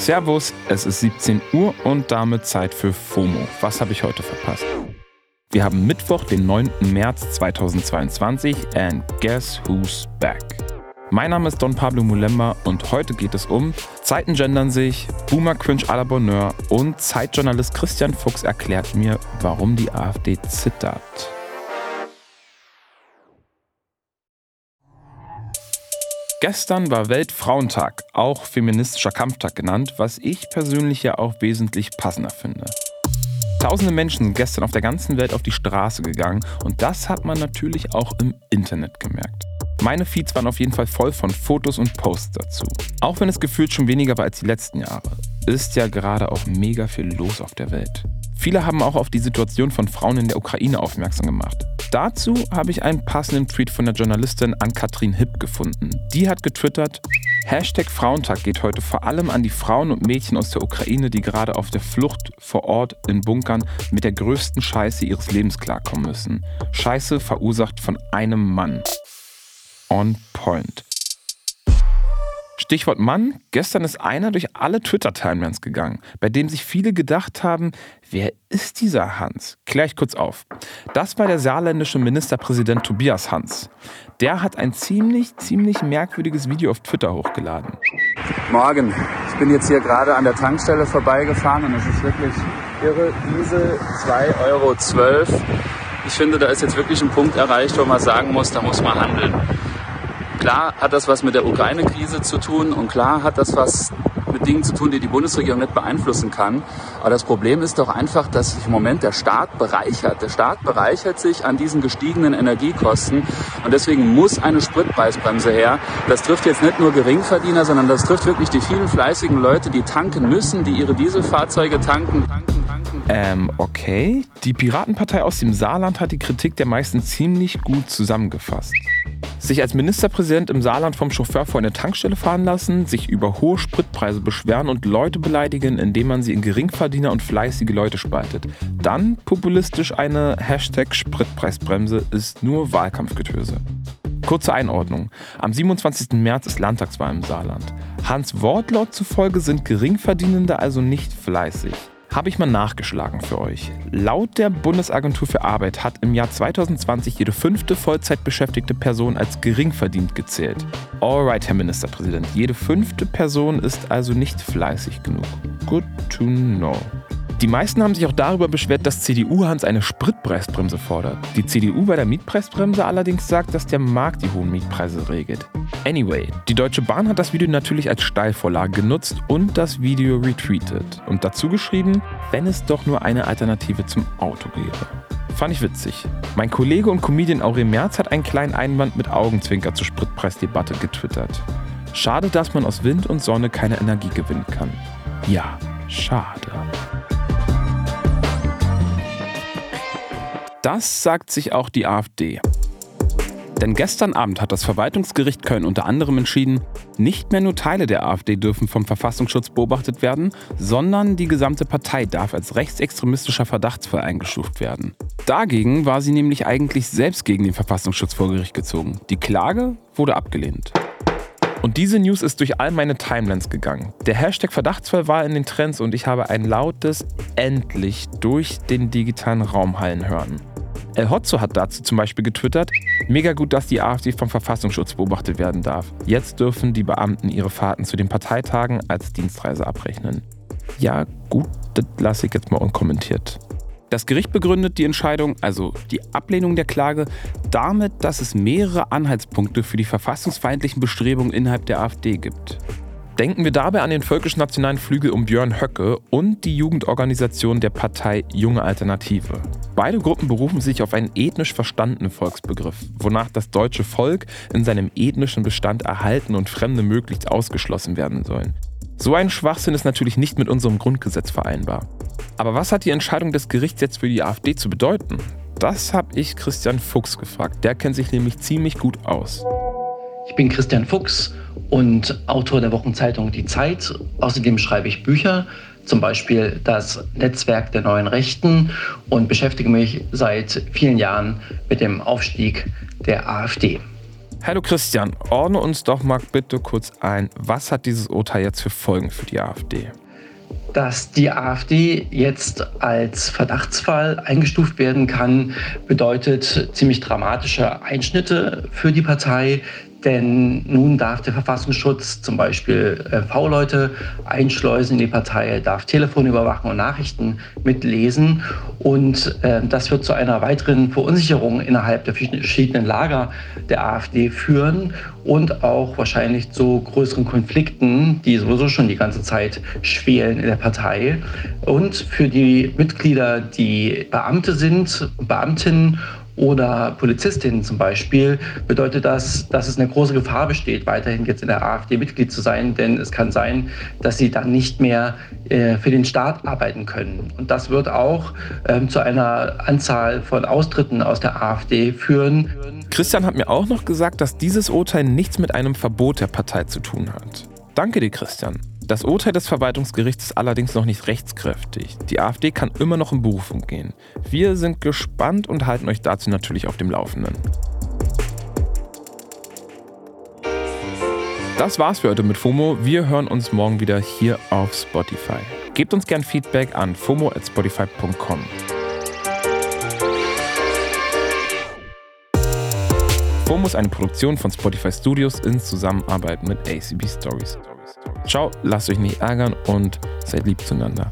Servus, es ist 17 Uhr und damit Zeit für FOMO. Was habe ich heute verpasst? Wir haben Mittwoch, den 9. März 2022 and guess who's back? Mein Name ist Don Pablo Mulemba und heute geht es um Zeiten gendern sich, Boomer Cringe à la Bonheur und Zeitjournalist Christian Fuchs erklärt mir, warum die AfD zittert. Gestern war Weltfrauentag, auch feministischer Kampftag genannt, was ich persönlich ja auch wesentlich passender finde. Tausende Menschen sind gestern auf der ganzen Welt auf die Straße gegangen und das hat man natürlich auch im Internet gemerkt. Meine Feeds waren auf jeden Fall voll von Fotos und Posts dazu. Auch wenn es gefühlt schon weniger war als die letzten Jahre, ist ja gerade auch mega viel los auf der Welt. Viele haben auch auf die Situation von Frauen in der Ukraine aufmerksam gemacht. Dazu habe ich einen passenden Tweet von der Journalistin Ann-Kathrin Hipp gefunden. Die hat getwittert, Hashtag Frauentag geht heute vor allem an die Frauen und Mädchen aus der Ukraine, die gerade auf der Flucht vor Ort in Bunkern mit der größten Scheiße ihres Lebens klarkommen müssen. Scheiße verursacht von einem Mann. On point. Stichwort Mann. Gestern ist einer durch alle Twitter-Timelines gegangen, bei dem sich viele gedacht haben, wer ist dieser Hans? Klär ich kurz auf. Das war der saarländische Ministerpräsident Tobias Hans. Der hat ein ziemlich, ziemlich merkwürdiges Video auf Twitter hochgeladen. Morgen. Ich bin jetzt hier gerade an der Tankstelle vorbeigefahren und es ist wirklich irre. Diese 2,12 Euro. Ich finde, da ist jetzt wirklich ein Punkt erreicht, wo man sagen muss, da muss man handeln. Klar hat das was mit der Ukraine-Krise zu tun und klar hat das was mit Dingen zu tun, die die Bundesregierung nicht beeinflussen kann. Aber das Problem ist doch einfach, dass sich im Moment der Staat bereichert. Der Staat bereichert sich an diesen gestiegenen Energiekosten und deswegen muss eine Spritpreisbremse her. Das trifft jetzt nicht nur Geringverdiener, sondern das trifft wirklich die vielen fleißigen Leute, die tanken müssen, die ihre Dieselfahrzeuge tanken. tanken. Ähm, okay. Die Piratenpartei aus dem Saarland hat die Kritik der meisten ziemlich gut zusammengefasst sich als Ministerpräsident im Saarland vom Chauffeur vor eine Tankstelle fahren lassen, sich über hohe Spritpreise beschweren und Leute beleidigen, indem man sie in Geringverdiener und fleißige Leute spaltet. Dann populistisch eine Hashtag Spritpreisbremse ist nur Wahlkampfgetöse. Kurze Einordnung. Am 27. März ist Landtagswahl im Saarland. Hans Wortlaut zufolge sind Geringverdienende also nicht fleißig habe ich mal nachgeschlagen für euch. Laut der Bundesagentur für Arbeit hat im Jahr 2020 jede fünfte Vollzeitbeschäftigte Person als geringverdient gezählt. Alright, Herr Ministerpräsident, jede fünfte Person ist also nicht fleißig genug. Good to know. Die meisten haben sich auch darüber beschwert, dass CDU-Hans eine Spritpreisbremse fordert. Die CDU bei der Mietpreisbremse allerdings sagt, dass der Markt die hohen Mietpreise regelt. Anyway, die Deutsche Bahn hat das Video natürlich als Steilvorlage genutzt und das Video retweetet und dazu geschrieben, wenn es doch nur eine Alternative zum Auto gäbe. Fand ich witzig. Mein Kollege und Comedian Aurel Merz hat einen kleinen Einwand mit Augenzwinker zur Spritpreisdebatte getwittert. Schade, dass man aus Wind und Sonne keine Energie gewinnen kann. Ja, schade. Das sagt sich auch die AfD. Denn gestern Abend hat das Verwaltungsgericht Köln unter anderem entschieden, nicht mehr nur Teile der AfD dürfen vom Verfassungsschutz beobachtet werden, sondern die gesamte Partei darf als rechtsextremistischer Verdachtsfall eingestuft werden. Dagegen war sie nämlich eigentlich selbst gegen den Verfassungsschutz vor Gericht gezogen. Die Klage wurde abgelehnt. Und diese News ist durch all meine Timelines gegangen. Der Hashtag Verdachtsfall war in den Trends und ich habe ein lautes Endlich durch den digitalen Raum hallen hören. El Hotzo hat dazu zum Beispiel getwittert, mega gut, dass die AfD vom Verfassungsschutz beobachtet werden darf. Jetzt dürfen die Beamten ihre Fahrten zu den Parteitagen als Dienstreise abrechnen. Ja, gut, das lasse ich jetzt mal unkommentiert. Das Gericht begründet die Entscheidung, also die Ablehnung der Klage, damit, dass es mehrere Anhaltspunkte für die verfassungsfeindlichen Bestrebungen innerhalb der AfD gibt. Denken wir dabei an den völkisch-nationalen Flügel um Björn Höcke und die Jugendorganisation der Partei Junge Alternative. Beide Gruppen berufen sich auf einen ethnisch verstandenen Volksbegriff, wonach das deutsche Volk in seinem ethnischen Bestand erhalten und Fremde möglichst ausgeschlossen werden sollen. So ein Schwachsinn ist natürlich nicht mit unserem Grundgesetz vereinbar. Aber was hat die Entscheidung des Gerichts jetzt für die AfD zu bedeuten? Das habe ich Christian Fuchs gefragt. Der kennt sich nämlich ziemlich gut aus. Ich bin Christian Fuchs und Autor der Wochenzeitung Die Zeit. Außerdem schreibe ich Bücher, zum Beispiel das Netzwerk der neuen Rechten und beschäftige mich seit vielen Jahren mit dem Aufstieg der AfD. Hallo Christian, ordne uns doch mal bitte kurz ein, was hat dieses Urteil jetzt für Folgen für die AfD? Dass die AfD jetzt als Verdachtsfall eingestuft werden kann, bedeutet ziemlich dramatische Einschnitte für die Partei, denn nun darf der Verfassungsschutz zum Beispiel äh, V-Leute einschleusen in die Partei, darf Telefon überwachen und Nachrichten mitlesen. Und äh, das wird zu einer weiteren Verunsicherung innerhalb der verschiedenen Lager der AfD führen und auch wahrscheinlich zu größeren Konflikten, die sowieso schon die ganze Zeit schwelen in der Partei. Und für die Mitglieder, die Beamte sind, Beamtinnen oder Polizistinnen zum Beispiel, bedeutet das, dass es eine große Gefahr besteht, weiterhin jetzt in der AfD Mitglied zu sein, denn es kann sein, dass sie dann nicht mehr äh, für den Staat arbeiten können. Und das wird auch ähm, zu einer Anzahl von Austritten aus der AfD führen. Christian hat mir auch noch gesagt, dass dieses Urteil nichts mit einem Verbot der Partei zu tun hat. Danke dir, Christian. Das Urteil des Verwaltungsgerichts ist allerdings noch nicht rechtskräftig. Die AfD kann immer noch in Berufung gehen. Wir sind gespannt und halten euch dazu natürlich auf dem Laufenden. Das war's für heute mit FOMO. Wir hören uns morgen wieder hier auf Spotify. Gebt uns gern Feedback an fomo@spotify.com. FOMO ist eine Produktion von Spotify Studios in Zusammenarbeit mit ACB Stories. Ciao, lasst euch nicht ärgern und seid lieb zueinander.